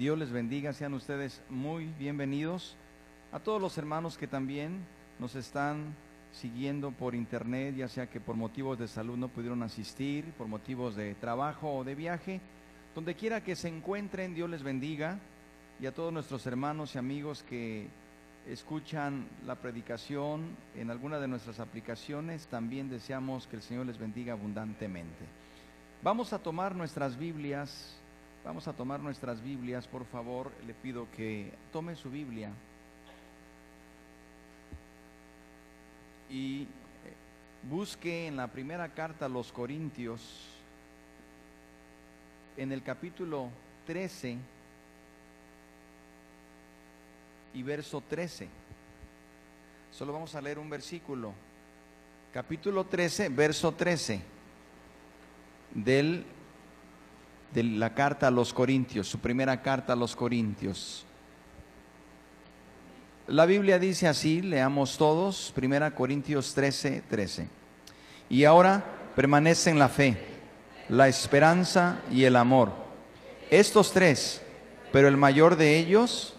Dios les bendiga, sean ustedes muy bienvenidos. A todos los hermanos que también nos están siguiendo por internet, ya sea que por motivos de salud no pudieron asistir, por motivos de trabajo o de viaje, donde quiera que se encuentren, Dios les bendiga. Y a todos nuestros hermanos y amigos que escuchan la predicación en alguna de nuestras aplicaciones, también deseamos que el Señor les bendiga abundantemente. Vamos a tomar nuestras Biblias, vamos a tomar nuestras Biblias, por favor, le pido que tome su Biblia y eh, busque en la primera carta a los Corintios, en el capítulo 13 y verso 13. Solo vamos a leer un versículo. Capítulo 13, verso 13 del, de la carta a los Corintios, su primera carta a los Corintios. La Biblia dice así, leamos todos, primera Corintios 13, 13. Y ahora permanecen la fe, la esperanza y el amor. Estos tres, pero el mayor de ellos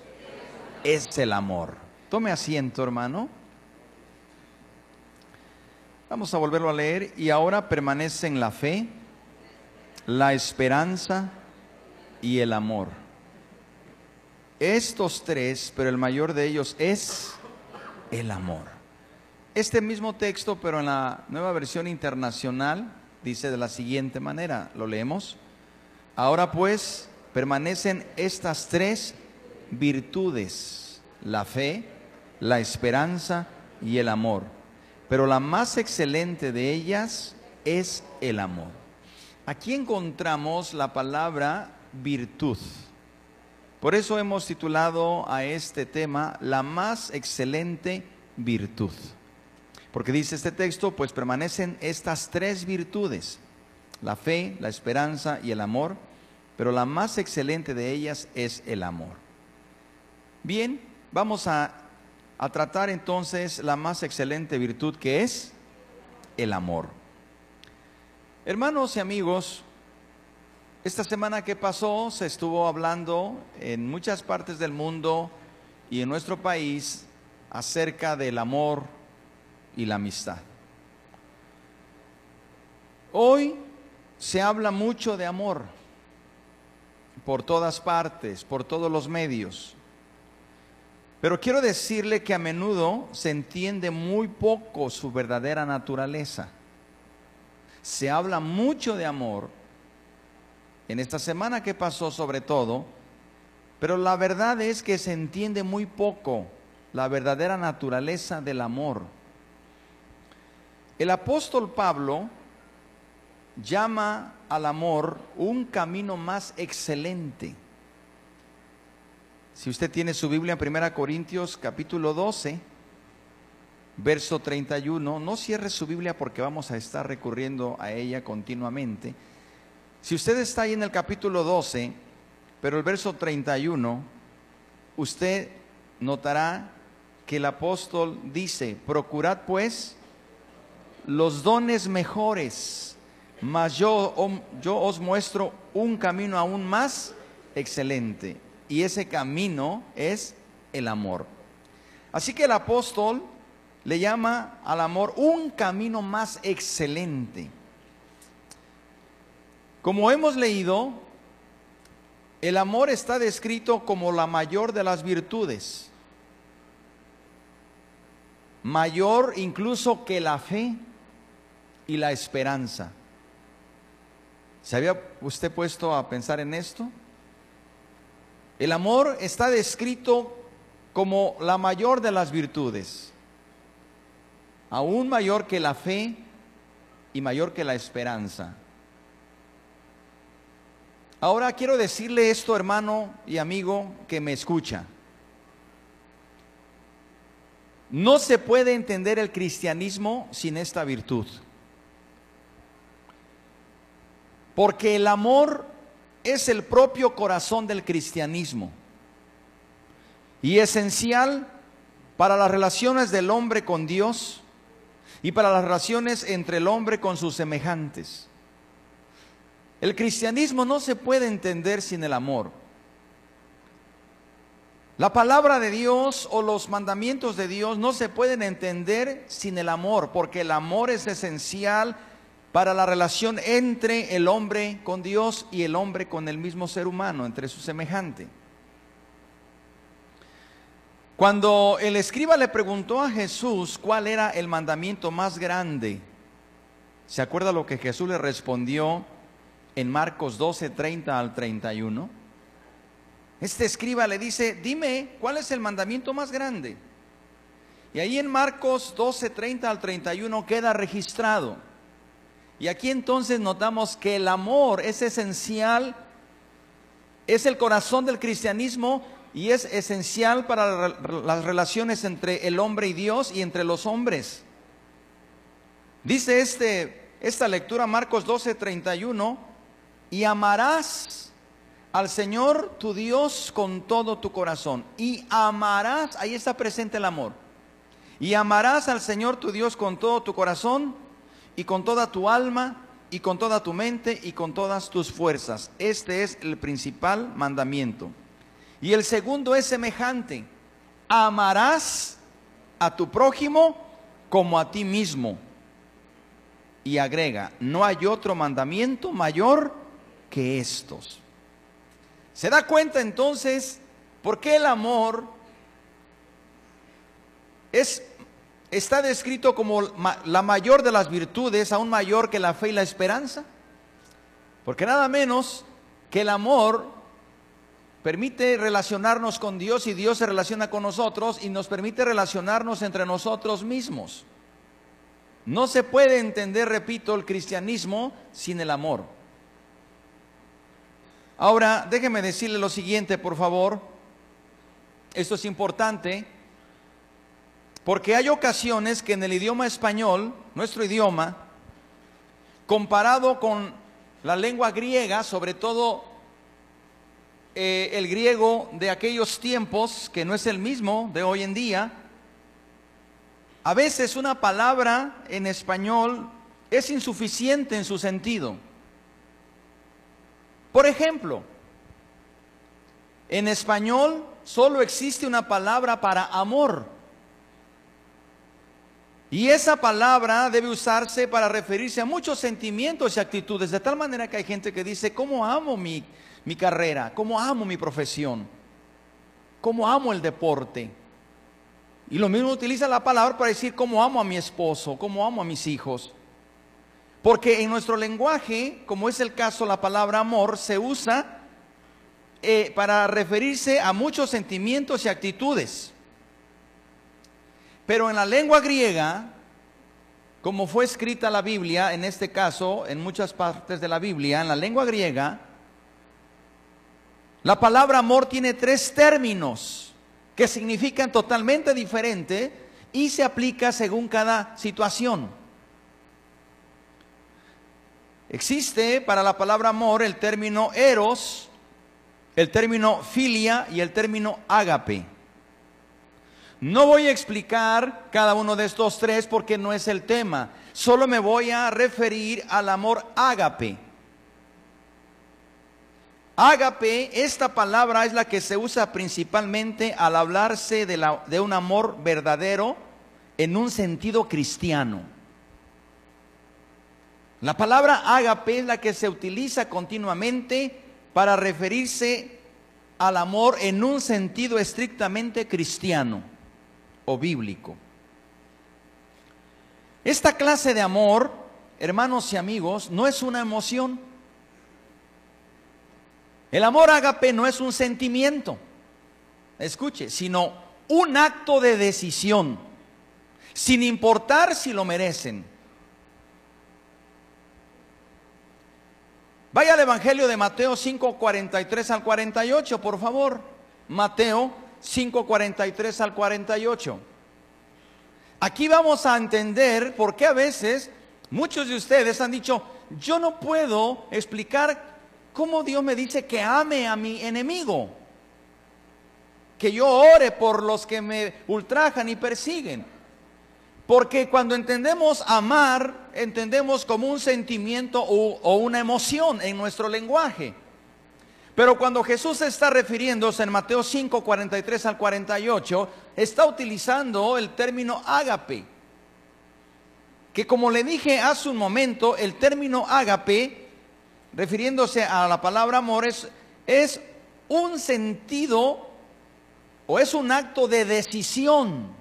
es el amor. Tome asiento, hermano. Vamos a volverlo a leer. Y ahora permanecen la fe, la esperanza y el amor. Estos tres, pero el mayor de ellos es el amor. Este mismo texto, pero en la nueva versión internacional, dice de la siguiente manera, lo leemos. Ahora pues permanecen estas tres virtudes, la fe, la esperanza y el amor. Pero la más excelente de ellas es el amor. Aquí encontramos la palabra virtud. Por eso hemos titulado a este tema la más excelente virtud. Porque dice este texto, pues permanecen estas tres virtudes, la fe, la esperanza y el amor, pero la más excelente de ellas es el amor. Bien, vamos a, tratar entonces la más excelente virtud que es el amor. Hermanos y amigos, esta semana que pasó se estuvo hablando en muchas partes del mundo y en nuestro país acerca del amor y la amistad. Hoy se habla mucho de amor por todas partes, por todos los medios. Pero quiero decirle que a menudo se entiende muy poco su verdadera naturaleza. Se habla mucho de amor, en esta semana que pasó sobre todo, pero la verdad es que se entiende muy poco la verdadera naturaleza del amor. El apóstol Pablo llama al amor un camino más excelente. Si usted tiene su Biblia en 1 Corintios capítulo 12, verso 31, no cierre su Biblia porque vamos a estar recurriendo a ella continuamente. Si usted está ahí en el capítulo 12, pero el verso 31, usted notará que el apóstol dice, procurad pues los dones mejores, mas yo, yo os muestro un camino aún más excelente y ese camino es el amor. Así que el apóstol le llama al amor un camino más excelente. Como hemos leído, el amor está descrito como la mayor de las virtudes, mayor incluso que la fe y la esperanza. ¿Se había usted puesto a pensar en esto? El amor está descrito como la mayor de las virtudes, aún mayor que la fe y mayor que la esperanza. Ahora quiero decirle esto, hermano y amigo, que me escucha. No se puede entender el cristianismo sin esta virtud. Porque el amor es el propio corazón del cristianismo y esencial para las relaciones del hombre con Dios y para las relaciones entre el hombre con sus semejantes. El cristianismo no se puede entender sin el amor. La palabra de Dios o los mandamientos de Dios no se pueden entender sin el amor, porque el amor es esencial para la relación entre el hombre con Dios y el hombre con el mismo ser humano, entre su semejante. Cuando el escriba le preguntó a Jesús cuál era el mandamiento más grande, ¿se acuerda lo que Jesús le respondió en Marcos 12, 30 al 31? Este escriba le dice, dime, ¿cuál es el mandamiento más grande? Y ahí en Marcos 12, 30 al 31 queda registrado. Y aquí entonces notamos que el amor es esencial, es el corazón del cristianismo y es esencial para las relaciones entre el hombre y Dios y entre los hombres. Dice este, esta lectura, Marcos 12, 31, y amarás al Señor tu Dios con todo tu corazón y amarás, ahí está presente el amor, y amarás al Señor tu Dios con todo tu corazón y con toda tu alma y con toda tu mente y con todas tus fuerzas. Este es el principal mandamiento. Y el segundo es semejante, amarás a tu prójimo como a ti mismo. Y agrega, no hay otro mandamiento mayor que estos. Se da cuenta entonces por qué el amor es, está descrito como la mayor de las virtudes, aún mayor que la fe y la esperanza. Porque nada menos que el amor permite relacionarnos con Dios y Dios se relaciona con nosotros y nos permite relacionarnos entre nosotros mismos. No se puede entender, repito, el cristianismo sin el amor. Ahora, déjeme decirle lo siguiente, por favor. Esto es importante, porque hay ocasiones que en el idioma español, nuestro idioma, comparado con la lengua griega, sobre todo eh, el griego de aquellos tiempos, que no es el mismo de hoy en día, a veces una palabra en español es insuficiente en su sentido. Por ejemplo, en español solo existe una palabra para amor. Y esa palabra debe usarse para referirse a muchos sentimientos y actitudes, de tal manera que hay gente que dice, ¿cómo amo mi, mi carrera? ¿Cómo amo mi profesión? ¿Cómo amo el deporte? Y lo mismo utiliza la palabra para decir, ¿cómo amo a mi esposo? ¿Cómo amo a mis hijos? Porque en nuestro lenguaje, como es el caso, la palabra amor se usa eh, para referirse a muchos sentimientos y actitudes. Pero en la lengua griega, como fue escrita la Biblia, en este caso, en muchas partes de la Biblia, en la lengua griega, la palabra amor tiene tres términos que significan totalmente diferente y se aplica según cada situación. Existe para la palabra amor el término eros, el término filia y el término ágape. No voy a explicar cada uno de estos tres porque no es el tema. Solo me voy a referir al amor ágape. Ágape, esta palabra es la que se usa principalmente al hablarse de, un amor verdadero en un sentido cristiano. La palabra ágape es la que se utiliza continuamente para referirse al amor en un sentido estrictamente cristiano o bíblico. Esta clase de amor, hermanos y amigos, no es una emoción. El amor ágape no es un sentimiento, escuche, sino un acto de decisión, sin importar si lo merecen. Vaya al Evangelio de Mateo 5, 43 al 48, por favor. Mateo 5, 43 al 48. Aquí vamos a entender por qué a veces muchos de ustedes han dicho, yo no puedo explicar cómo Dios me dice que ame a mi enemigo, que yo ore por los que me ultrajan y persiguen. Porque cuando entendemos amar, entendemos como un sentimiento o, una emoción en nuestro lenguaje. Pero cuando Jesús está refiriéndose en Mateo 5, 43 al 48, está utilizando el término ágape. Que como le dije hace un momento, el término ágape, refiriéndose a la palabra amor, es, un sentido o es un acto de decisión,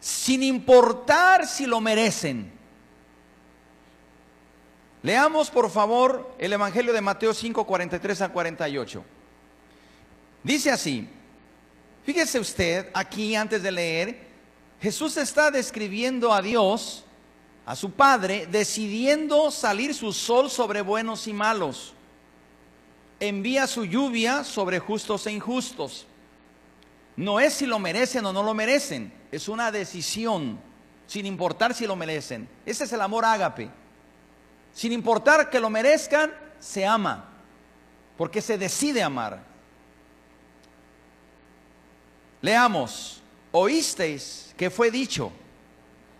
sin importar si lo merecen. Leamos por favor el Evangelio de Mateo 5, 43 al 48. Dice así, fíjese usted aquí antes de leer, Jesús está describiendo a Dios, a su Padre, decidiendo salir su sol sobre buenos y malos envía su lluvia sobre justos e injustos. No es si lo merecen o no lo merecen, es una decisión, sin importar si lo merecen. Ese es el amor ágape. Sin importar que lo merezcan, se ama, porque se decide amar. Leamos, oísteis que fue dicho,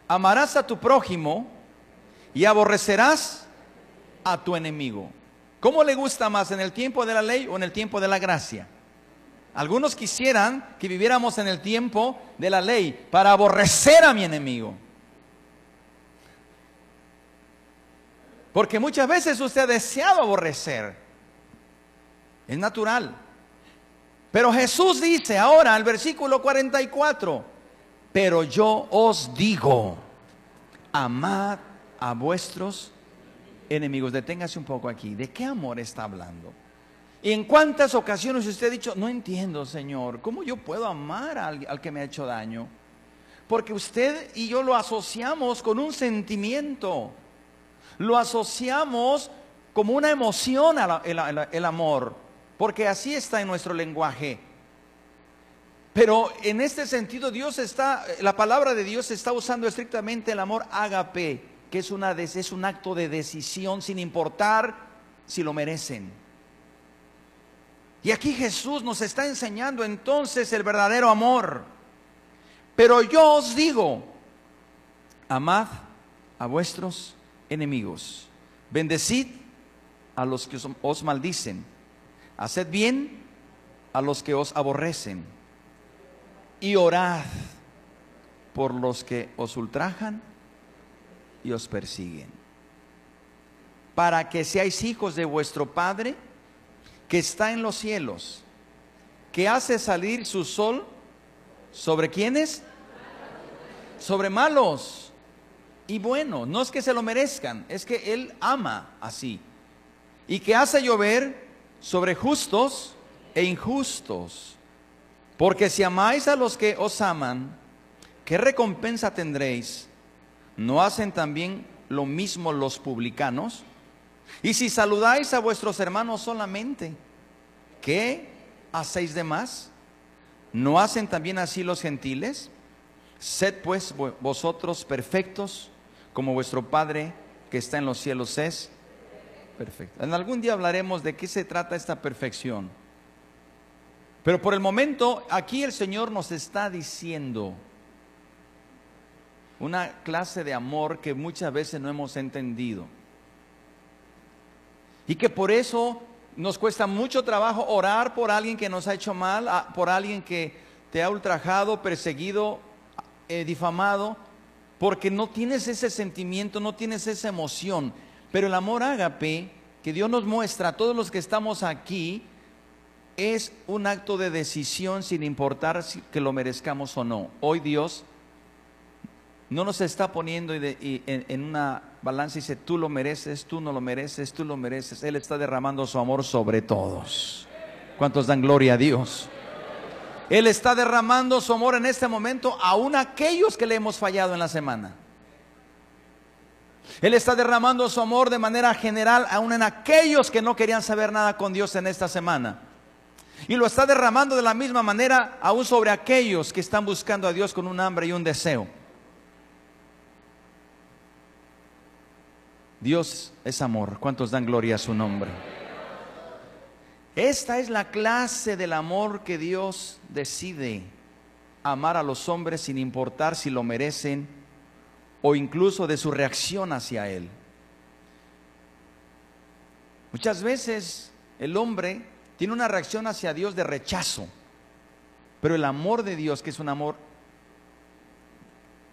amarás a tu prójimo y aborrecerás a tu enemigo. ¿Cómo le gusta más, en el tiempo de la ley o en el tiempo de la gracia? Algunos quisieran que viviéramos en el tiempo de la ley para aborrecer a mi enemigo. Porque muchas veces usted ha deseado aborrecer. Es natural. Pero Jesús dice ahora, el versículo 44, pero yo os digo, amad a vuestros enemigos. Deténgase un poco aquí. ¿De qué amor está hablando? ¿Y en cuántas ocasiones usted ha dicho, no entiendo, Señor, cómo yo puedo amar al, al que me ha hecho daño? Porque usted y yo lo asociamos con un sentimiento, lo asociamos como una emoción el amor, porque así está en nuestro lenguaje. Pero en este sentido Dios está, la palabra de Dios está usando estrictamente el amor ágape, que es, es un acto de decisión sin importar si lo merecen. Y aquí Jesús nos está enseñando entonces el verdadero amor. Pero yo os digo, amad a vuestros enemigos, bendecid a los que os maldicen, haced bien a los que os aborrecen y orad por los que os ultrajan y os persiguen. Para que seáis hijos de vuestro Padre que está en los cielos, que hace salir su sol sobre quienes? Sobre malos y buenos. No es que se lo merezcan, es que Él ama así. Y que hace llover sobre justos e injustos. Porque si amáis a los que os aman, ¿qué recompensa tendréis? ¿no hacen también lo mismo los publicanos? Y si saludáis a vuestros hermanos solamente, ¿qué hacéis de más? ¿No hacen también así los gentiles? Sed pues vosotros perfectos, como vuestro Padre que está en los cielos es perfecto. En algún día hablaremos de qué se trata esta perfección. Pero por el momento aquí el Señor nos está diciendo, una clase de amor que muchas veces no hemos entendido. Y que por eso nos cuesta mucho trabajo orar por alguien que nos ha hecho mal, por alguien que te ha ultrajado, perseguido, eh, difamado, porque no tienes ese sentimiento, no tienes esa emoción. Pero el amor ágape que Dios nos muestra a todos los que estamos aquí es un acto de decisión sin importar si que lo merezcamos o no. Hoy Dios no nos está poniendo en, una balanza y dice, tú lo mereces, tú no lo mereces, tú lo mereces. Él está derramando su amor sobre todos. ¿Cuántos dan gloria a Dios? Él está derramando su amor en este momento aún aquellos que le hemos fallado en la semana. Él está derramando su amor de manera general aún en aquellos que no querían saber nada con Dios en esta semana. Y lo está derramando de la misma manera aún sobre aquellos que están buscando a Dios con un hambre y un deseo. Dios es amor. ¿Cuántos dan gloria a su nombre? Esta es la clase del amor que Dios decide amar a los hombres sin importar si lo merecen o incluso de su reacción hacia Él. Muchas veces el hombre tiene una reacción hacia Dios de rechazo, pero el amor de Dios, que es un amor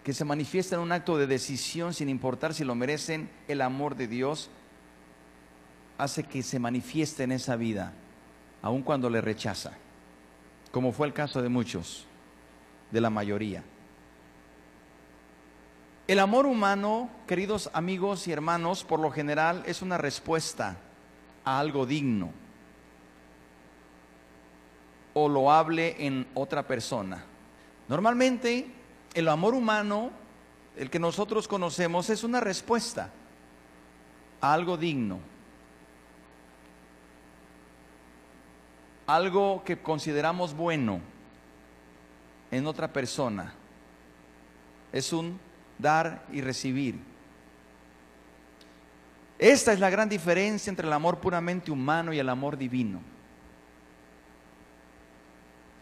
que se manifiesta en un acto de decisión sin importar si lo merecen, el amor de Dios hace que se manifieste en esa vida, aun cuando le rechaza, como fue el caso de muchos, de la mayoría. El amor humano, queridos amigos y hermanos, por lo general es una respuesta a algo digno o lo hable en otra persona. Normalmente el amor humano, el que nosotros conocemos, es una respuesta a algo digno, algo que consideramos bueno en otra persona. Es un dar y recibir. Esta es la gran diferencia entre el amor puramente humano y el amor divino.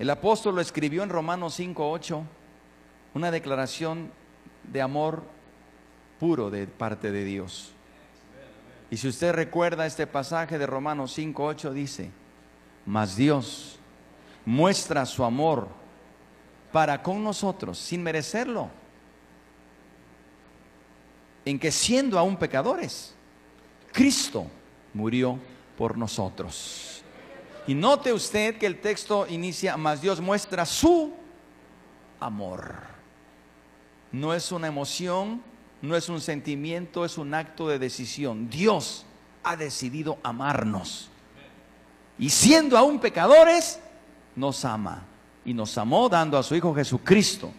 El apóstol lo escribió en Romanos 5:8, una declaración de amor puro de parte de Dios. Y si usted recuerda este pasaje de Romanos 5:8 dice, "Mas Dios muestra su amor para con nosotros sin merecerlo, en que siendo aún pecadores, Cristo murió por nosotros. Y note usted que el texto inicia, más Dios muestra su amor. No es una emoción, no es un sentimiento, es un acto de decisión. Dios ha decidido amarnos. Y siendo aún pecadores, nos ama. Y nos amó dando a su Hijo Jesucristo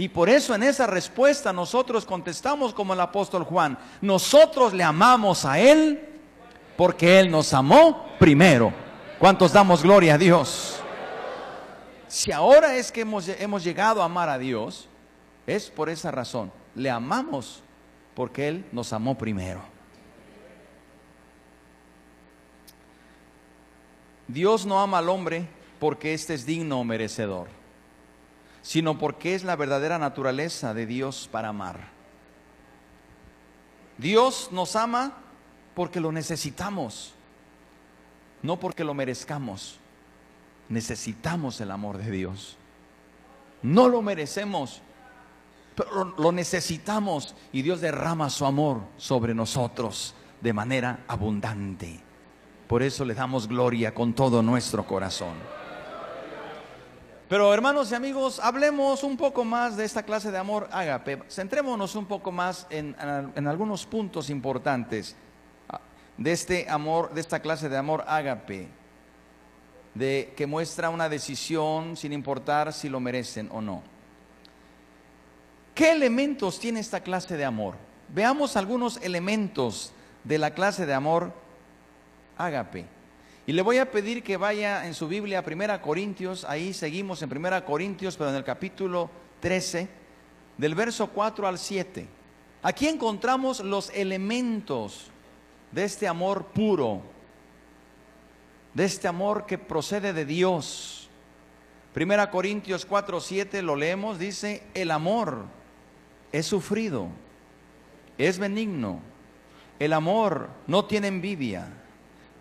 y por eso en esa respuesta nosotros contestamos como el apóstol Juan, nosotros le amamos a Él porque Él nos amó primero. ¿Cuántos damos gloria a Dios? Si ahora es que hemos, hemos llegado a amar a Dios, es por esa razón. Le amamos porque Él nos amó primero. Dios no ama al hombre porque éste es digno o merecedor sino porque es la verdadera naturaleza de Dios para amar. Dios nos ama porque lo necesitamos, no porque lo merezcamos. Necesitamos el amor de Dios. No lo merecemos, pero lo necesitamos y Dios derrama su amor sobre nosotros de manera abundante. Por eso le damos gloria con todo nuestro corazón. Pero hermanos y amigos, hablemos un poco más de esta clase de amor. Centrémonos un poco más en, algunos puntos importantes de este amor, de esta clase de amor ágape, de que muestra una decisión sin importar si lo merecen o no. ¿Qué elementos tiene esta clase de amor? Veamos algunos elementos de la clase de amor ágape. Y le voy a pedir que vaya en su Biblia a Primera Corintios, ahí seguimos en Primera Corintios, pero en el capítulo 13, del verso 4 al 7. Aquí encontramos los elementos de este amor puro, de este amor que procede de Dios. Primera Corintios 4, 7 lo leemos, dice, el amor es sufrido, es benigno, el amor no tiene envidia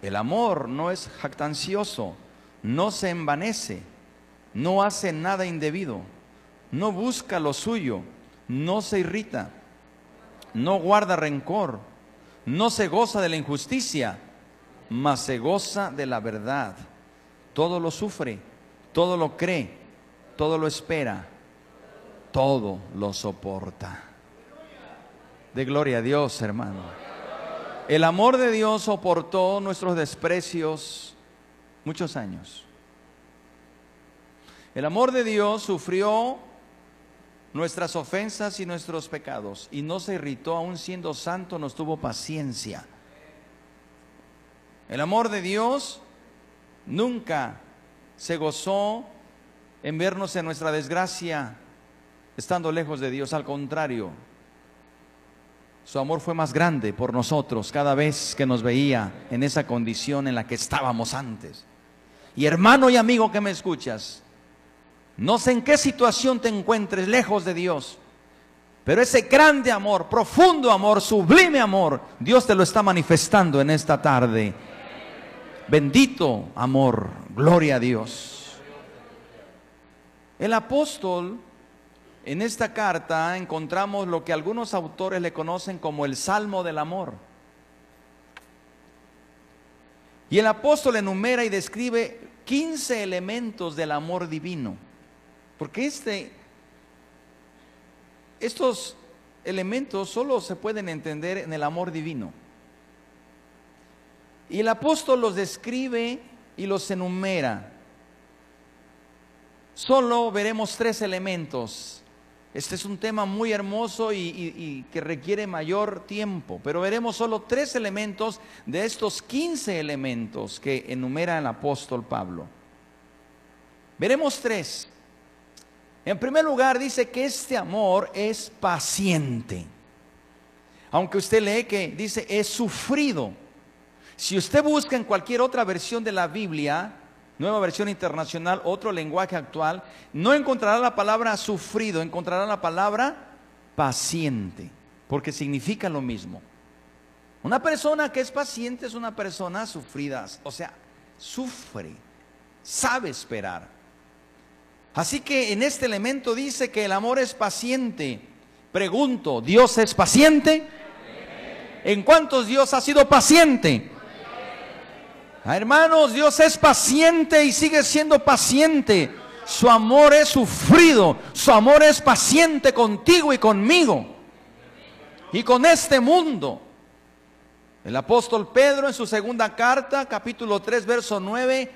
el amor no es jactancioso, no se envanece, no hace nada indebido, no busca lo suyo, no se irrita, no guarda rencor, no se goza de la injusticia, mas se goza de la verdad. Todo lo sufre, todo lo cree, todo lo espera, todo lo soporta. De gloria a Dios, hermano. El amor de Dios soportó nuestros desprecios muchos años. El amor de Dios sufrió nuestras ofensas y nuestros pecados y no se irritó, aún siendo santo, nos tuvo paciencia. El amor de Dios nunca se gozó en vernos en nuestra desgracia estando lejos de Dios, al contrario, su amor fue más grande por nosotros cada vez que nos veía en esa condición en la que estábamos antes. Y hermano y amigo que me escuchas, no sé en qué situación te encuentres lejos de Dios, pero ese grande amor, profundo amor, sublime amor, Dios te lo está manifestando en esta tarde Bendito amor, gloria a Dios. El apóstol, en esta carta encontramos lo que algunos autores le conocen como el Salmo del Amor. Y el apóstol enumera y describe 15 elementos del amor divino. Porque este, estos elementos solo se pueden entender en el amor divino. Y el apóstol los describe y los enumera. Solo veremos tres elementos. Este es un tema muy hermoso y, que requiere mayor tiempo, pero veremos solo tres elementos de estos 15 elementos que enumera el apóstol Pablo. Veremos tres. En primer lugar, dice que este amor es paciente. Aunque usted lee que dice es sufrido. Si usted busca en cualquier otra versión de la Biblia, nueva versión internacional, otro lenguaje actual, no encontrará la palabra sufrido, encontrará la palabra paciente, porque significa lo mismo. Una persona que es paciente es una persona sufrida, o sea, sufre, sabe esperar. Así que en este elemento dice que el amor es paciente. Pregunto, ¿Dios es paciente? ¿En cuántos Dios ha sido paciente? Ah, hermanos, Dios es paciente y sigue siendo paciente. Su amor es sufrido, su amor es paciente contigo y conmigo y con este mundo. El apóstol Pedro en su segunda carta, capítulo 3, verso 9,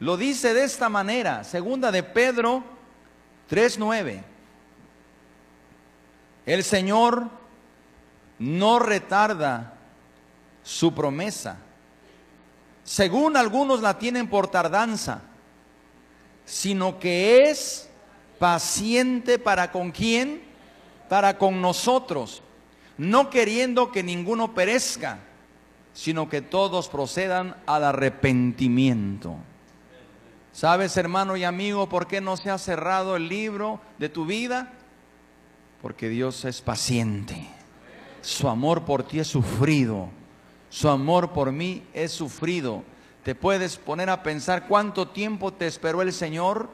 lo dice de esta manera, segunda de Pedro 3:9. El Señor no retarda su promesa, según algunos la tienen por tardanza, sino que es paciente para con quién? Para con nosotros, no queriendo que ninguno perezca, sino que todos procedan al arrepentimiento. ¿Sabes, hermano y amigo, por qué no se ha cerrado el libro de tu vida? Porque Dios es paciente. Su amor por ti es sufrido su amor por mí es sufrido. Te puedes poner a pensar cuánto tiempo te esperó el Señor,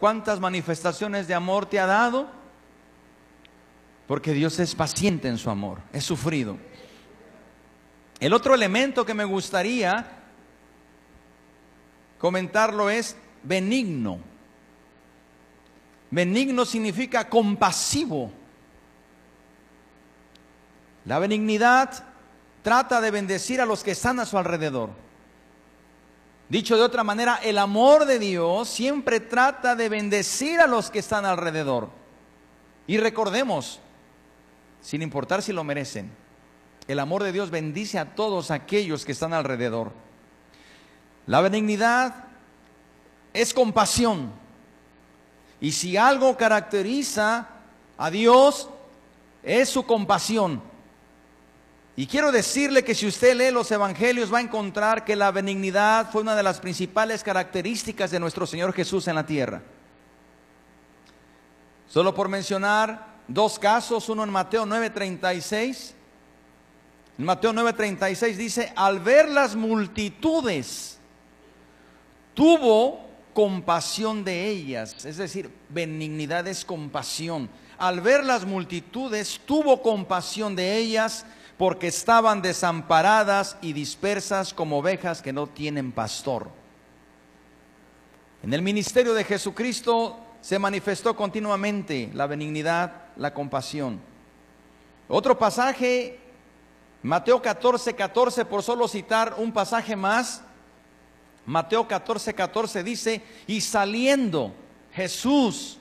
cuántas manifestaciones de amor te ha dado, porque Dios es paciente en su amor, es sufrido. El otro elemento que me gustaría comentarlo es benigno. Benigno significa compasivo. La benignidad trata de bendecir a los que están a su alrededor. Dicho de otra manera, el amor de Dios siempre trata de bendecir a los que están alrededor. Y recordemos, sin importar si lo merecen, el amor de Dios bendice a todos aquellos que están alrededor. La benignidad es compasión. Y si algo caracteriza a Dios, es su compasión. Y quiero decirle que si usted lee los evangelios va a encontrar que la benignidad fue una de las principales características de nuestro Señor Jesús en la tierra. Solo por mencionar dos casos, uno en Mateo 9:36. En Mateo 9:36 dice, al ver las multitudes, tuvo compasión de ellas. Es decir, benignidad es compasión. Al ver las multitudes, tuvo compasión de ellas porque estaban desamparadas y dispersas como ovejas que no tienen pastor. En el ministerio de Jesucristo se manifestó continuamente la benignidad, la compasión. Otro pasaje, Mateo 14, 14, por solo citar un pasaje más, Mateo 14, 14 dice, y saliendo Jesús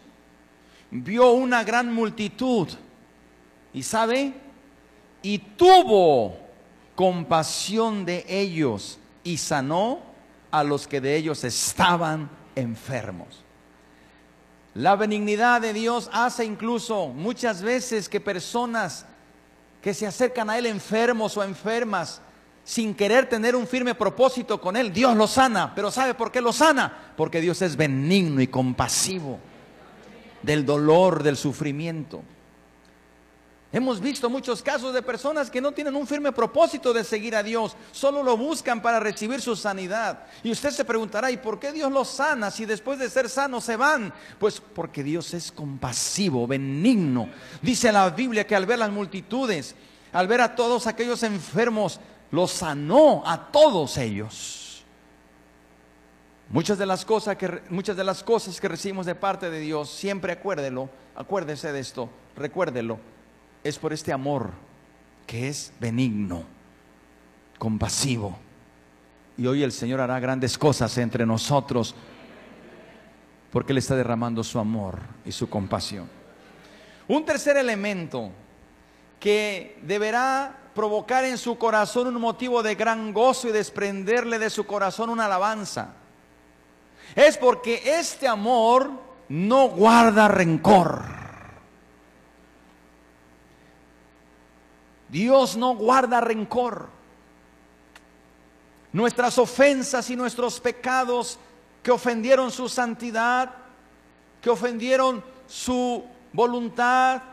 vio una gran multitud. ¿Y sabe? y tuvo compasión de ellos y sanó a los que de ellos estaban enfermos. La benignidad de Dios hace incluso muchas veces que personas que se acercan a Él enfermos o enfermas, sin querer tener un firme propósito con Él, Dios lo sana. Pero ¿sabe por qué lo sana? Porque Dios es benigno y compasivo del dolor, del sufrimiento. Hemos visto muchos casos de personas que no tienen un firme propósito de seguir a Dios, solo lo buscan para recibir su sanidad. Y usted se preguntará, ¿y por qué Dios los sana si después de ser sanos se van? Pues porque Dios es compasivo, benigno. Dice la Biblia que al ver las multitudes, al ver a todos aquellos enfermos, los sanó a todos ellos. Muchas de las cosas que, muchas de las cosas que recibimos de parte de Dios, siempre acuérdelo, acuérdese de esto, recuérdelo es por este amor que es benigno, compasivo. Y hoy el Señor hará grandes cosas entre nosotros porque Él está derramando su amor y su compasión. Un tercer elemento que deberá provocar en su corazón un motivo de gran gozo y desprenderle de su corazón una alabanza. Es porque este amor no guarda rencor. Dios no guarda rencor. Nuestras ofensas y nuestros pecados que ofendieron su santidad, que ofendieron su voluntad,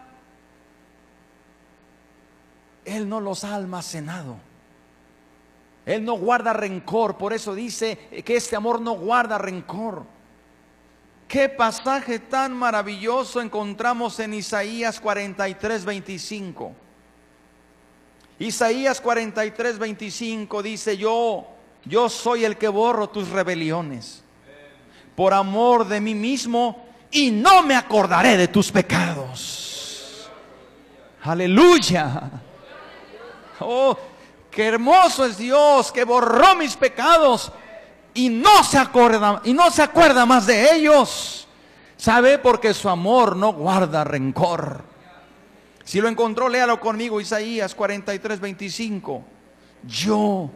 Él no los ha almacenado. Él no guarda rencor, por eso dice que este amor no guarda rencor. Qué pasaje tan maravilloso encontramos en Isaías 43, 25. Isaías 43, 25 dice, yo, yo soy el que borro tus rebeliones por amor de mí mismo y no me acordaré de tus pecados. Aleluya. Oh, qué hermoso es Dios que borró mis pecados y no se acuerda y no se acuerda más de ellos. ¿Sabe? Porque su amor no guarda rencor. Si lo encontró, léalo conmigo, Isaías 43, 25. Yo,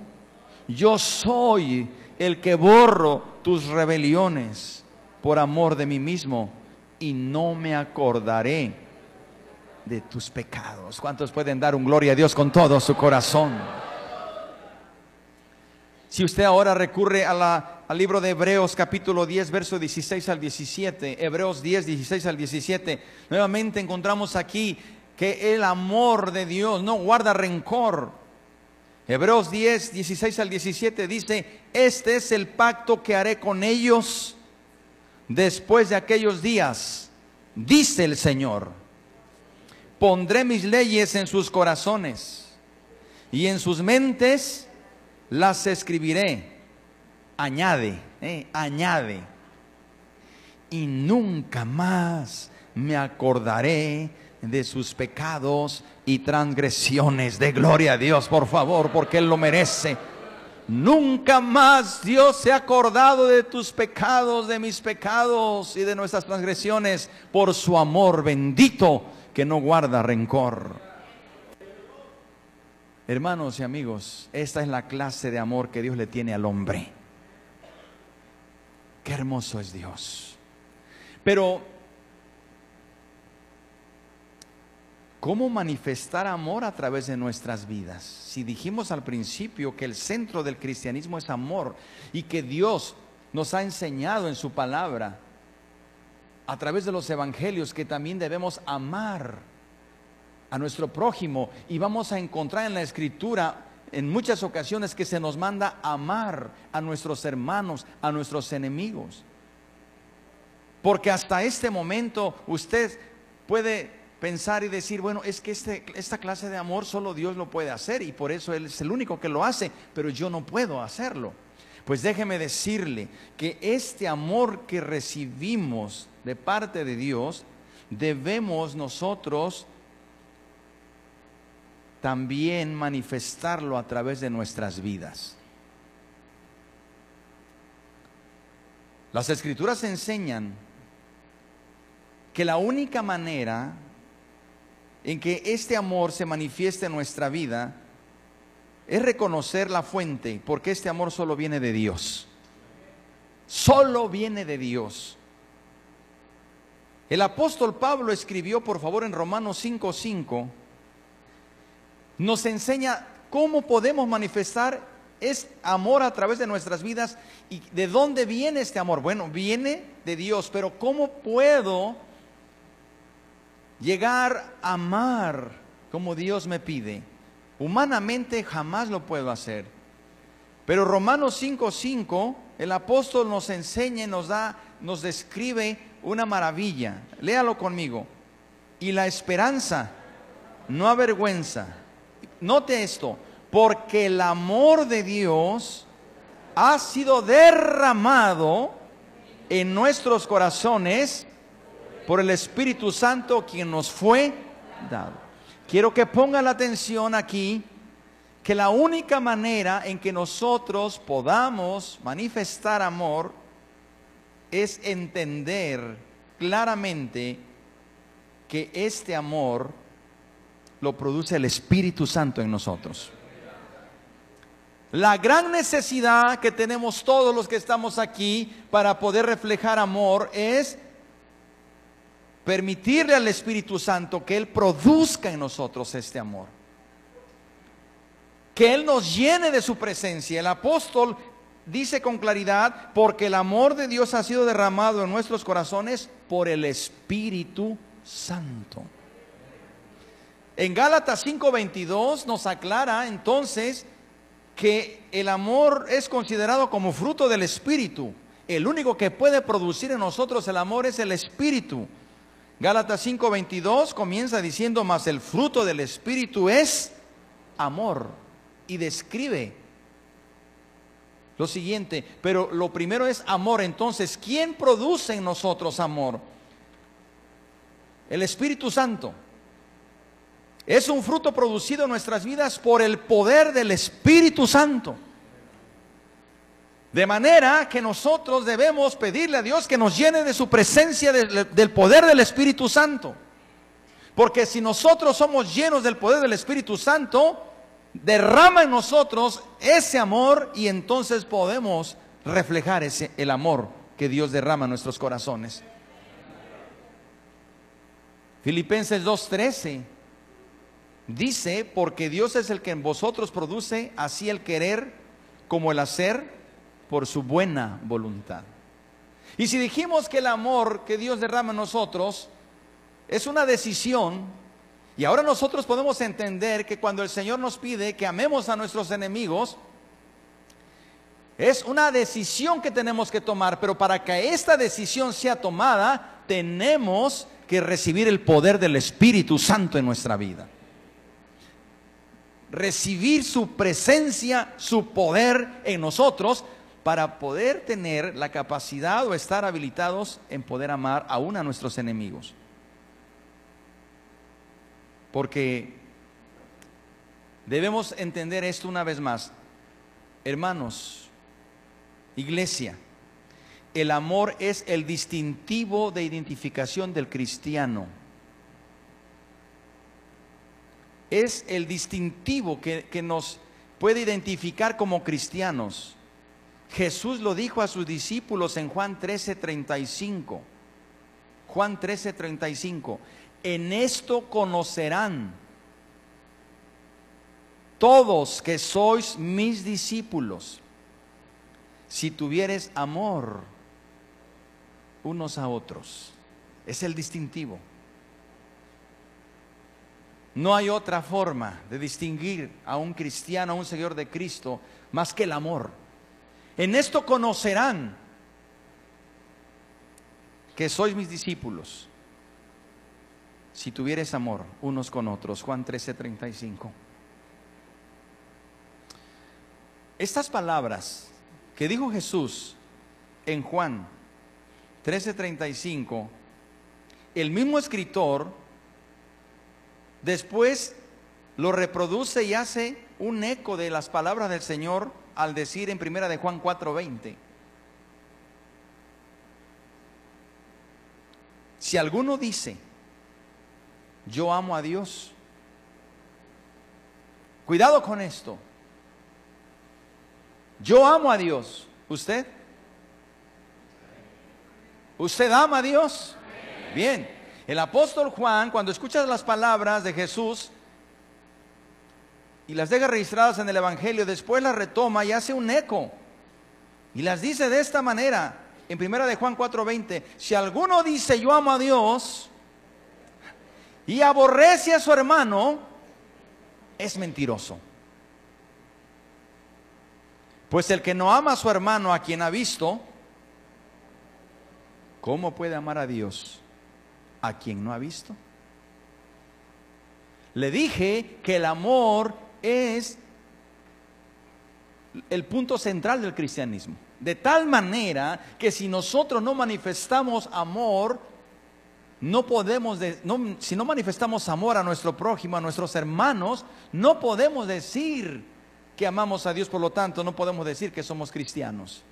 yo soy el que borro tus rebeliones por amor de mí mismo y no me acordaré de tus pecados. ¿Cuántos pueden dar un gloria a Dios con todo su corazón? Si usted ahora recurre al libro de Hebreos capítulo 10, verso 16 al 17, Hebreos 10, 16 al 17, nuevamente encontramos aquí que el amor de Dios no guarda rencor. Hebreos 10, 16 al 17 dice, este es el pacto que haré con ellos después de aquellos días, dice el Señor. Pondré mis leyes en sus corazones y en sus mentes las escribiré. Añade, eh, añade. Y nunca más me acordaré de sus pecados y transgresiones. De gloria a Dios, por favor, porque Él lo merece. Nunca más Dios se ha acordado de tus pecados, de mis pecados y de nuestras transgresiones por su amor bendito que no guarda rencor. Hermanos y amigos, esta es la clase de amor que Dios le tiene al hombre. Qué hermoso es Dios. Pero ¿Cómo manifestar amor a través de nuestras vidas? Si dijimos al principio que el centro del cristianismo es amor y que Dios nos ha enseñado en su palabra a través de los evangelios que también debemos amar a nuestro prójimo y vamos a encontrar en la escritura en muchas ocasiones que se nos manda amar a nuestros hermanos, a nuestros enemigos. Porque hasta este momento usted puede pensar y decir, bueno, es que este, esta clase de amor solo Dios lo puede hacer y por eso Él es el único que lo hace, pero yo no puedo hacerlo. Pues déjeme decirle que este amor que recibimos de parte de Dios, debemos nosotros también manifestarlo a través de nuestras vidas. Las escrituras enseñan que la única manera en que este amor se manifieste en nuestra vida es reconocer la fuente, porque este amor solo viene de Dios. Solo viene de Dios. El apóstol Pablo escribió, por favor, en Romanos 5:5, nos enseña cómo podemos manifestar es amor a través de nuestras vidas y de dónde viene este amor. Bueno, viene de Dios, pero ¿cómo puedo llegar a amar como Dios me pide. Humanamente jamás lo puedo hacer. Pero Romanos 5:5, el apóstol nos enseña, nos da, nos describe una maravilla. Léalo conmigo. Y la esperanza no avergüenza. Note esto, porque el amor de Dios ha sido derramado en nuestros corazones por el Espíritu Santo quien nos fue dado. Quiero que ponga la atención aquí que la única manera en que nosotros podamos manifestar amor es entender claramente que este amor lo produce el Espíritu Santo en nosotros. La gran necesidad que tenemos todos los que estamos aquí para poder reflejar amor es permitirle al Espíritu Santo que Él produzca en nosotros este amor. Que Él nos llene de su presencia. El apóstol dice con claridad, porque el amor de Dios ha sido derramado en nuestros corazones por el Espíritu Santo. En Gálatas 5:22 nos aclara entonces que el amor es considerado como fruto del Espíritu. El único que puede producir en nosotros el amor es el Espíritu. Gálatas 5:22 comienza diciendo, más el fruto del Espíritu es amor. Y describe lo siguiente, pero lo primero es amor. Entonces, ¿quién produce en nosotros amor? El Espíritu Santo. Es un fruto producido en nuestras vidas por el poder del Espíritu Santo. De manera que nosotros debemos pedirle a Dios que nos llene de su presencia, del poder del Espíritu Santo. Porque si nosotros somos llenos del poder del Espíritu Santo, derrama en nosotros ese amor y entonces podemos reflejar ese, el amor que Dios derrama en nuestros corazones. Filipenses 2.13 Dice, porque Dios es el que en vosotros produce así el querer como el hacer por su buena voluntad. Y si dijimos que el amor que Dios derrama en nosotros es una decisión, y ahora nosotros podemos entender que cuando el Señor nos pide que amemos a nuestros enemigos, es una decisión que tenemos que tomar, pero para que esta decisión sea tomada, tenemos que recibir el poder del Espíritu Santo en nuestra vida recibir su presencia, su poder en nosotros para poder tener la capacidad o estar habilitados en poder amar aún a nuestros enemigos. Porque debemos entender esto una vez más. Hermanos, iglesia, el amor es el distintivo de identificación del cristiano. es el distintivo que, nos puede identificar como cristianos. Jesús lo dijo a sus discípulos en Juan 13:35. Juan 13:35. En esto conocerán todos que sois mis discípulos, si tuvieres amor unos a otros. Es el distintivo. No hay otra forma de distinguir a un cristiano, a un seguidor de Cristo, más que el amor. En esto conocerán que sois mis discípulos, si tuvieres amor unos con otros. Juan 13:35. Estas palabras que dijo Jesús en Juan 13:35, el mismo escritor Después lo reproduce y hace un eco de las palabras del Señor al decir en primera de Juan 4:20. Si alguno dice, yo amo a Dios, cuidado con esto. Yo amo a Dios. ¿Usted? ¿Usted ama a Dios? Bien. El apóstol Juan, cuando escucha las palabras de Jesús y las deja registradas en el Evangelio, después las retoma y hace un eco. Y las dice de esta manera, en primera de Juan 4:20, si alguno dice yo amo a Dios y aborrece a su hermano, es mentiroso. Pues el que no ama a su hermano a quien ha visto, ¿cómo puede amar a Dios a quien no ha visto? Le dije que el amor es el punto central del cristianismo. De tal manera que si nosotros no manifestamos amor, no podemos, si no manifestamos amor a nuestro prójimo, a nuestros hermanos, no podemos decir que amamos a Dios, por lo tanto, no podemos decir que somos cristianos.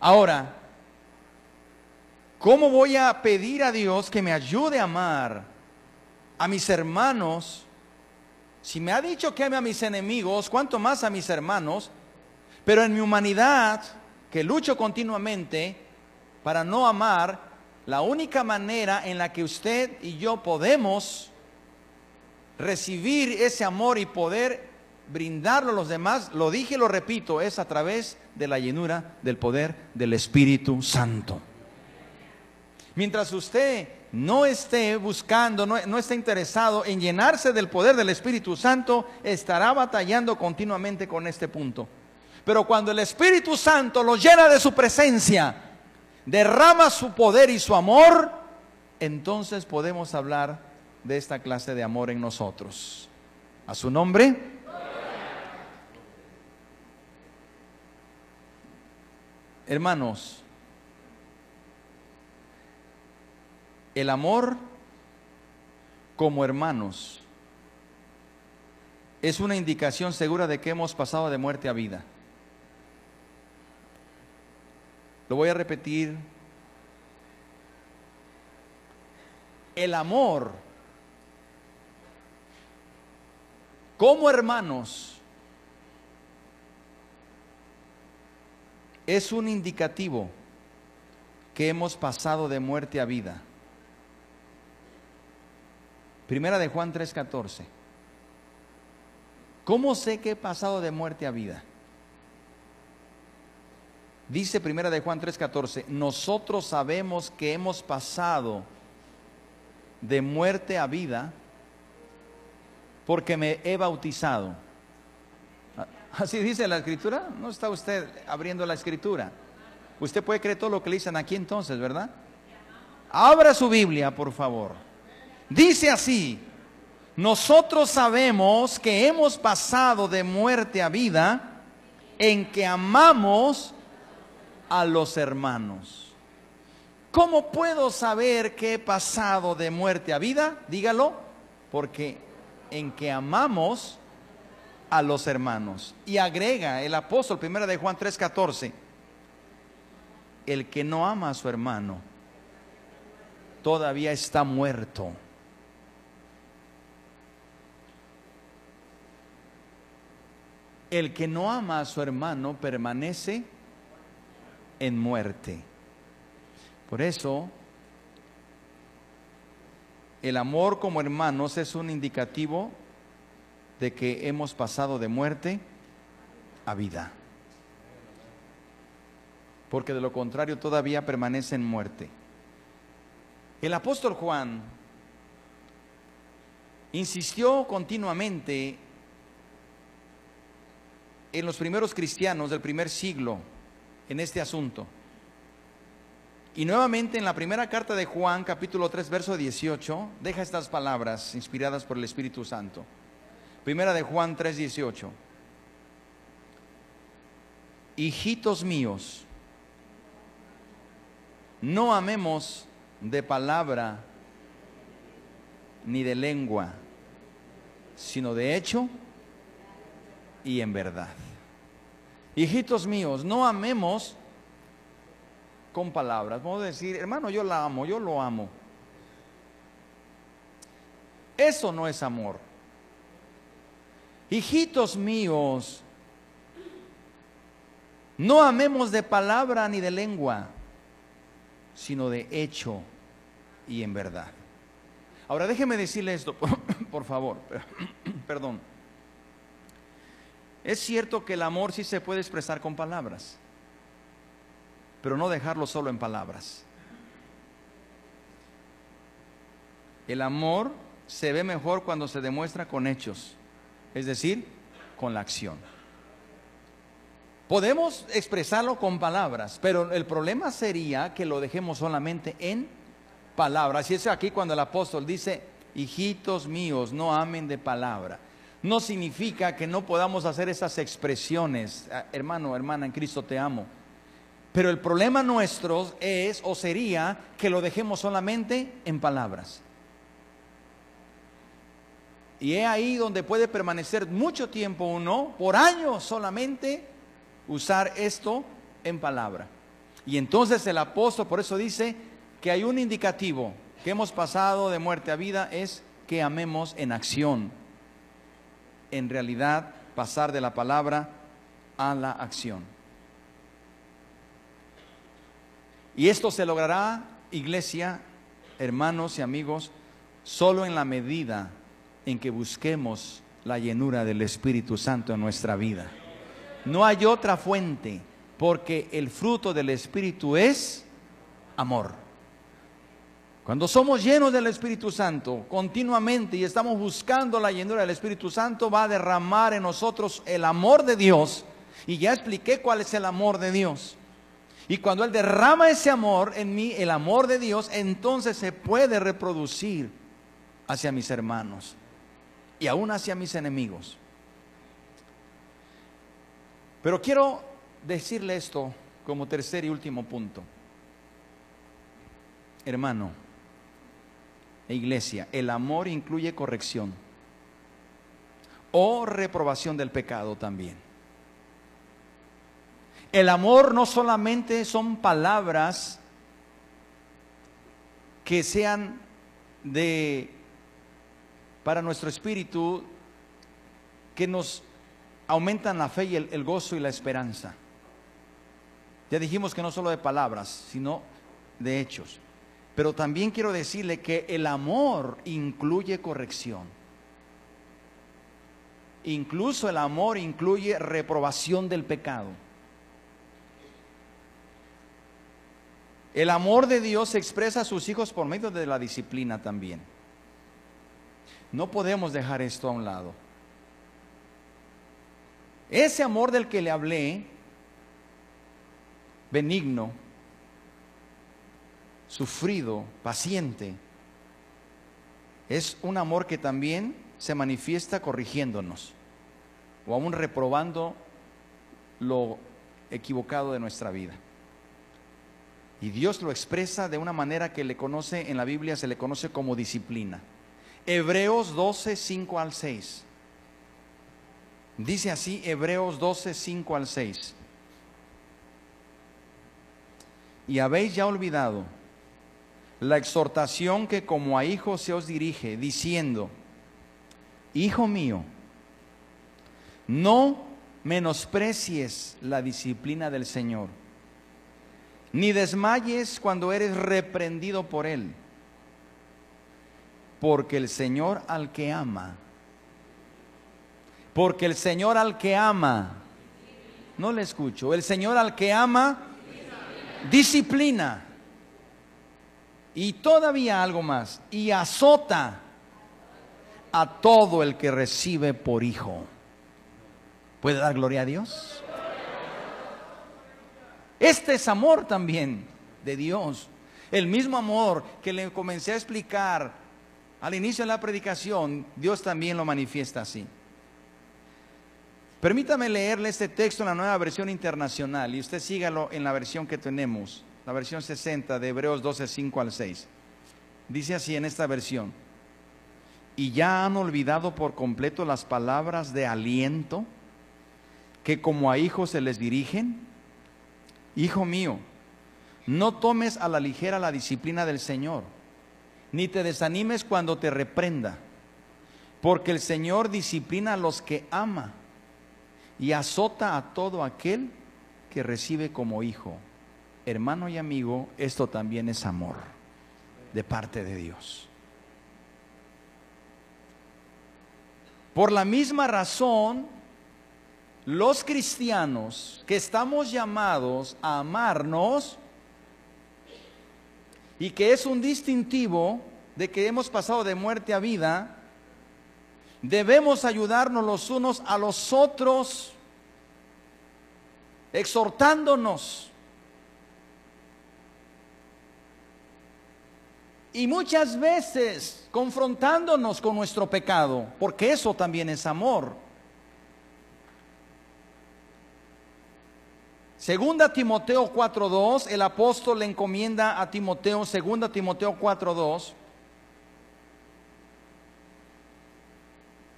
Ahora, ¿cómo voy a pedir a Dios que me ayude a amar a mis hermanos? Si me ha dicho que ame a mis enemigos, ¿cuánto más a mis hermanos? Pero en mi humanidad, que lucho continuamente para no amar, la única manera en la que usted y yo podemos recibir ese amor y poder brindarlo a los demás, lo dije y lo repito, es a través de la llenura del poder del Espíritu Santo. Mientras usted no esté buscando, no, esté interesado en llenarse del poder del Espíritu Santo, estará batallando continuamente con este punto. Pero cuando el Espíritu Santo lo llena de su presencia, derrama su poder y su amor, entonces podemos hablar de esta clase de amor en nosotros. A su nombre. Hermanos, el amor como hermanos es una indicación segura de que hemos pasado de muerte a vida. Lo voy a repetir. El amor como hermanos es un indicativo que hemos pasado de muerte a vida. Primera de Juan 3:14. ¿Cómo sé que he pasado de muerte a vida? Dice Primera de Juan 3:14, nosotros sabemos que hemos pasado de muerte a vida porque me he bautizado. Así dice la escritura. No está usted abriendo la escritura. Usted puede creer todo lo que le dicen aquí entonces, ¿verdad? Abra su Biblia, por favor. Dice así, nosotros sabemos que hemos pasado de muerte a vida en que amamos a los hermanos. ¿Cómo puedo saber que he pasado de muerte a vida? Dígalo, porque en que amamos a los hermanos. Y agrega el apóstol, primera de Juan 3:14, el que no ama a su hermano todavía está muerto. El que no ama a su hermano permanece en muerte. Por eso, el amor como hermanos es un indicativo de que hemos pasado de muerte a vida. Porque de lo contrario todavía permanece en muerte. El apóstol Juan insistió continuamente en los primeros cristianos del primer siglo en este asunto. Y nuevamente en la primera carta de Juan, capítulo 3, verso 18, deja estas palabras inspiradas por el Espíritu Santo. Primera de Juan 3, 18. Hijitos míos, no amemos de palabra ni de lengua, sino de hecho y en verdad. Hijitos míos, no amemos con palabras. Vamos a decir, hermano, yo la amo, yo lo amo. Eso no es amor. Hijitos míos, no amemos de palabra ni de lengua, sino de hecho y en verdad. Ahora déjeme decirle esto, por, favor, perdón. Es cierto que el amor sí se puede expresar con palabras, pero no dejarlo solo en palabras. El amor se ve mejor cuando se demuestra con hechos, es decir, con la acción. Podemos expresarlo con palabras, pero el problema sería que lo dejemos solamente en palabras. Y es aquí cuando el apóstol dice, hijitos míos, no amen de palabra. No significa que no podamos hacer esas expresiones, ah, hermano, hermana, en Cristo te amo. Pero el problema nuestro es o sería que lo dejemos solamente en palabras. Y es ahí donde puede permanecer mucho tiempo uno, por años solamente, usar esto en palabra. Y entonces el apóstol por eso dice que hay un indicativo que hemos pasado de muerte a vida es que amemos en acción. En realidad, pasar de la palabra a la acción. Y esto se logrará, iglesia, hermanos y amigos, solo en la medida en que busquemos la llenura del Espíritu Santo en nuestra vida. No hay otra fuente, porque el fruto del Espíritu es amor. Cuando somos llenos del Espíritu Santo continuamente y estamos buscando la llenura del Espíritu Santo, va a derramar en nosotros el amor de Dios. Y ya expliqué cuál es el amor de Dios. Y cuando Él derrama ese amor en mí, el amor de Dios, entonces se puede reproducir hacia mis hermanos y aún hacia mis enemigos. Pero quiero decirle esto como tercer y último punto. Hermano iglesia, el amor incluye corrección o reprobación del pecado también. El amor no solamente son palabras que sean de para nuestro espíritu que nos aumentan la fe y el, gozo y la esperanza. Ya dijimos que no solo de palabras, sino de hechos. Pero también quiero decirle que el amor incluye corrección. Incluso el amor incluye reprobación del pecado. El amor de Dios expresa a sus hijos por medio de la disciplina también. No podemos dejar esto a un lado. Ese amor del que le hablé, benigno, sufrido, paciente, es un amor que también se manifiesta corrigiéndonos o aún reprobando lo equivocado de nuestra vida. Y Dios lo expresa de una manera que le conoce en la Biblia, se le conoce como disciplina. Hebreos 12, 5 al 6. Dice así Hebreos 12, 5 al 6. Y habéis ya olvidado la exhortación que como a hijos se os dirige, diciendo, Hijo mío, no menosprecies la disciplina del Señor, ni desmayes cuando eres reprendido por Él, porque el Señor al que ama, porque el Señor al que ama, no le escucho, el Señor al que ama, disciplina. Y todavía algo más, y azota a todo el que recibe por hijo. ¿Puede dar gloria a Dios? Este es amor también de Dios. El mismo amor que le comencé a explicar al inicio de la predicación, Dios también lo manifiesta así. Permítame leerle este texto en la nueva versión internacional y usted sígalo en la versión que tenemos, la versión 60 de Hebreos 12, 5 al 6. Dice así en esta versión, y ya han olvidado por completo las palabras de aliento que como a hijos se les dirigen. Hijo mío, no tomes a la ligera la disciplina del Señor, ni te desanimes cuando te reprenda, porque el Señor disciplina a los que ama y azota a todo aquel que recibe como hijo. Hermano y amigo, esto también es amor de parte de Dios. Por la misma razón, los cristianos que estamos llamados a amarnos y que es un distintivo de que hemos pasado de muerte a vida, debemos ayudarnos los unos a los otros, exhortándonos. Y muchas veces confrontándonos con nuestro pecado, porque eso también es amor. Segunda Timoteo 4.2, el apóstol le encomienda a Timoteo, segunda Timoteo 4.2,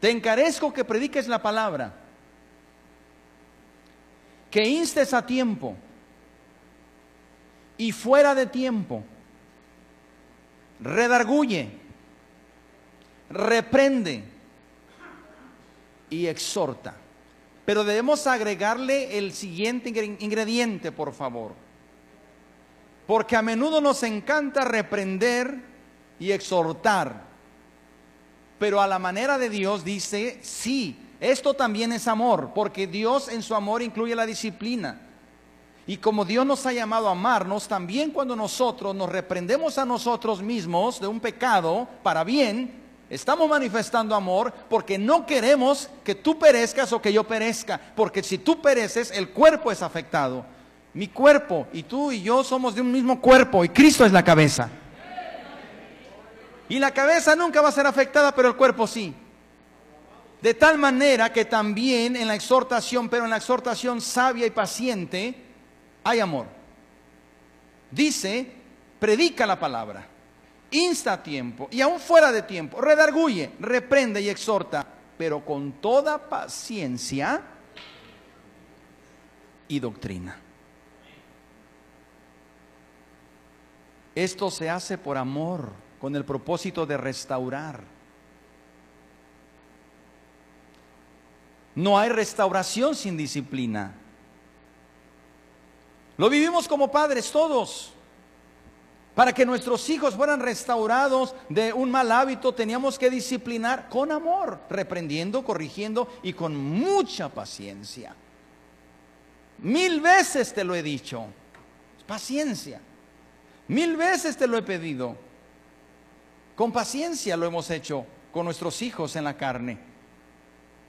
te encarezco que prediques la palabra, que instes a tiempo y fuera de tiempo, redarguye, reprende y exhorta. Pero debemos agregarle el siguiente ingrediente, por favor. Porque a menudo nos encanta reprender y exhortar. Pero a la manera de Dios dice, sí, esto también es amor, porque Dios en su amor incluye la disciplina. Y como Dios nos ha llamado a amarnos, también cuando nosotros nos reprendemos a nosotros mismos de un pecado para bien, Estamos manifestando amor porque no queremos que tú perezcas o que yo perezca, porque si tú pereces, el cuerpo es afectado. Mi cuerpo y tú y yo somos de un mismo cuerpo y Cristo es la cabeza. Y la cabeza nunca va a ser afectada, pero el cuerpo sí. De tal manera que también en la exhortación, pero en la exhortación sabia y paciente, hay amor. Dice, predica la palabra insta a tiempo y aún fuera de tiempo, redarguye, reprende y exhorta, pero con toda paciencia y doctrina. Esto se hace por amor, con el propósito de restaurar. No hay restauración sin disciplina. Lo vivimos como padres todos. Para que nuestros hijos fueran restaurados de un mal hábito, teníamos que disciplinar con amor, reprendiendo, corrigiendo y con mucha paciencia. Mil veces te lo he dicho, paciencia. Mil veces te lo he pedido. Con paciencia lo hemos hecho con nuestros hijos en la carne.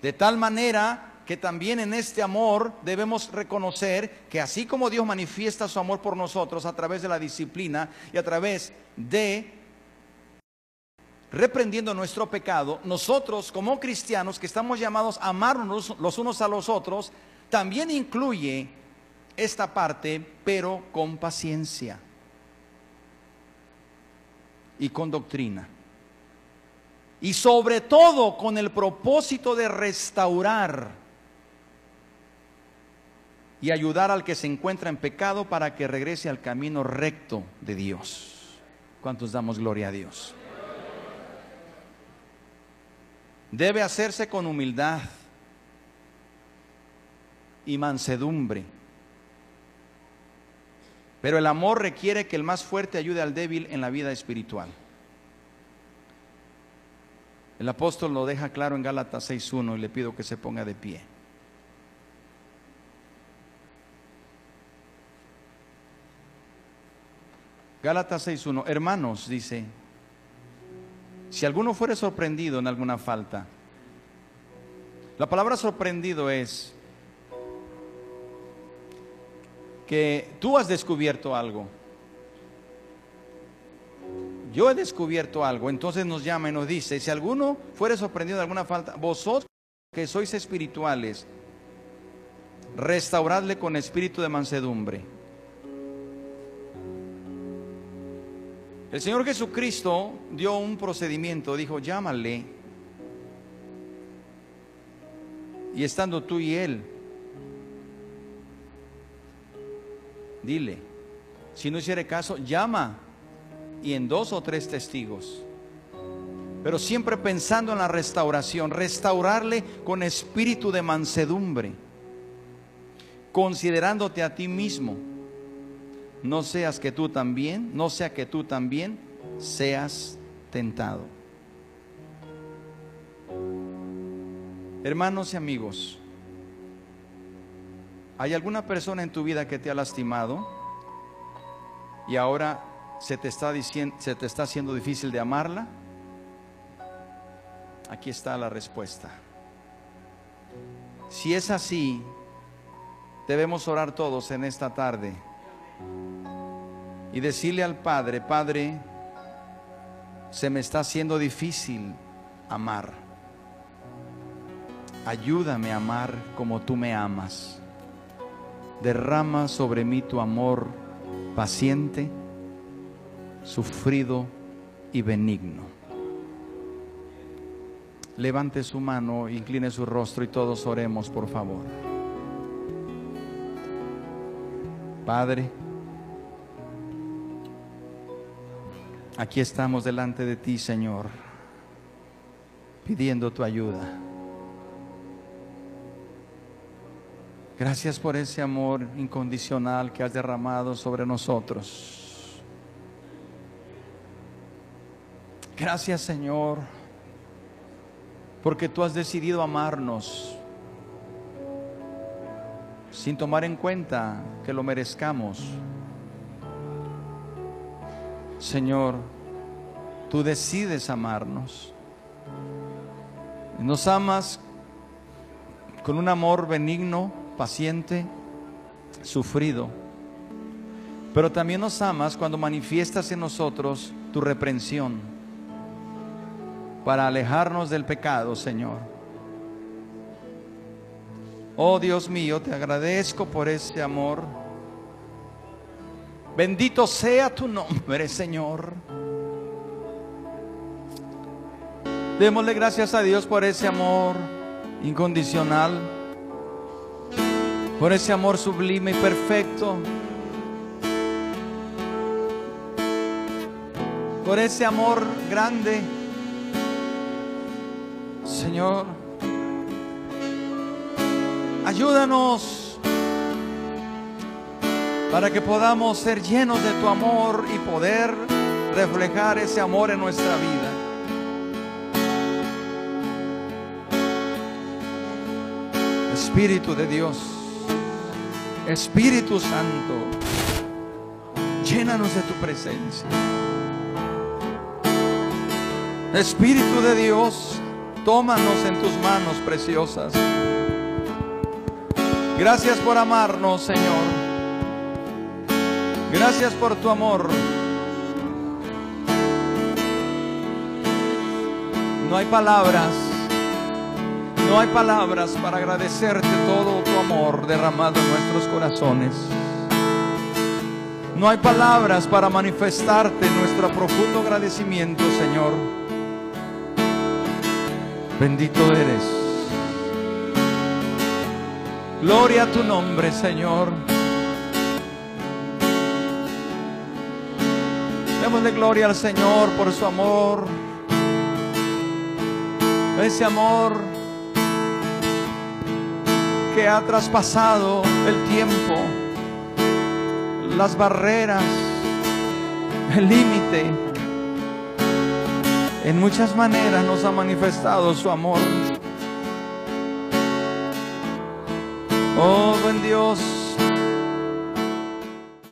De tal manera que también en este amor debemos reconocer que así como Dios manifiesta su amor por nosotros a través de la disciplina y a través de reprendiendo nuestro pecado, nosotros como cristianos que estamos llamados a amarnos los unos a los otros, también incluye esta parte, pero con paciencia y con doctrina. Y sobre todo con el propósito de restaurar y ayudar al que se encuentra en pecado para que regrese al camino recto de Dios. ¿Cuántos damos gloria a Dios? Debe hacerse con humildad y mansedumbre. Pero el amor requiere que el más fuerte ayude al débil en la vida espiritual. El apóstol lo deja claro en Gálatas 6.1 y le pido que se ponga de pie. Gálatas 6.1, hermanos, dice, si alguno fuere sorprendido en alguna falta, la palabra sorprendido es que tú has descubierto algo. Yo he descubierto algo, entonces nos llama y nos dice, si alguno fuere sorprendido de alguna falta, vosotros que sois espirituales, restauradle con espíritu de mansedumbre El Señor Jesucristo dio un procedimiento, dijo, llámale. Y estando tú y Él, dile, si no hiciere caso, llama y en dos o tres testigos. Pero siempre pensando en la restauración, restaurarle con espíritu de mansedumbre, considerándote a ti mismo no seas que tú también, no sea que tú también seas tentado. Hermanos y amigos, ¿hay alguna persona en tu vida que te ha lastimado y ahora se te está, diciendo, se te está haciendo difícil de amarla, aquí está la respuesta. Si es así, debemos orar todos en esta tarde y decirle al Padre, Padre, se me está haciendo difícil amar. Ayúdame a amar como tú me amas. Derrama sobre mí tu amor paciente, sufrido y benigno. Levante su mano, incline su rostro y todos oremos, por favor. Padre, aquí estamos delante de ti, Señor, pidiendo tu ayuda. Gracias por ese amor incondicional que has derramado sobre nosotros. Gracias Señor, porque tú has decidido amarnos sin tomar en cuenta que lo merezcamos. Señor, tú decides amarnos. Nos amas con un amor benigno, paciente, sufrido. Pero también nos amas cuando manifiestas en nosotros tu reprensión para alejarnos del pecado, Señor. Oh Dios mío, te agradezco por ese amor. Bendito sea tu nombre, Señor. Démosle gracias a Dios por ese amor incondicional por ese amor sublime y perfecto, por ese amor grande. Señor, ayúdanos para que podamos ser llenos de tu amor y poder reflejar ese amor en nuestra vida. Espíritu de Dios. Espíritu Santo, llénanos de tu presencia. Espíritu de Dios, tómanos en tus manos preciosas. Gracias por amarnos, Señor. Gracias por tu amor. No hay palabras no hay palabras para agradecerte todo tu amor derramado en nuestros corazones. No hay palabras para manifestarte nuestro profundo agradecimiento, Señor. Bendito eres. Gloria a tu nombre, Señor. Démosle gloria al Señor por su amor. Ese amor que ha traspasado el tiempo, las barreras, el límite. En muchas maneras nos ha manifestado su amor. Oh, buen Dios.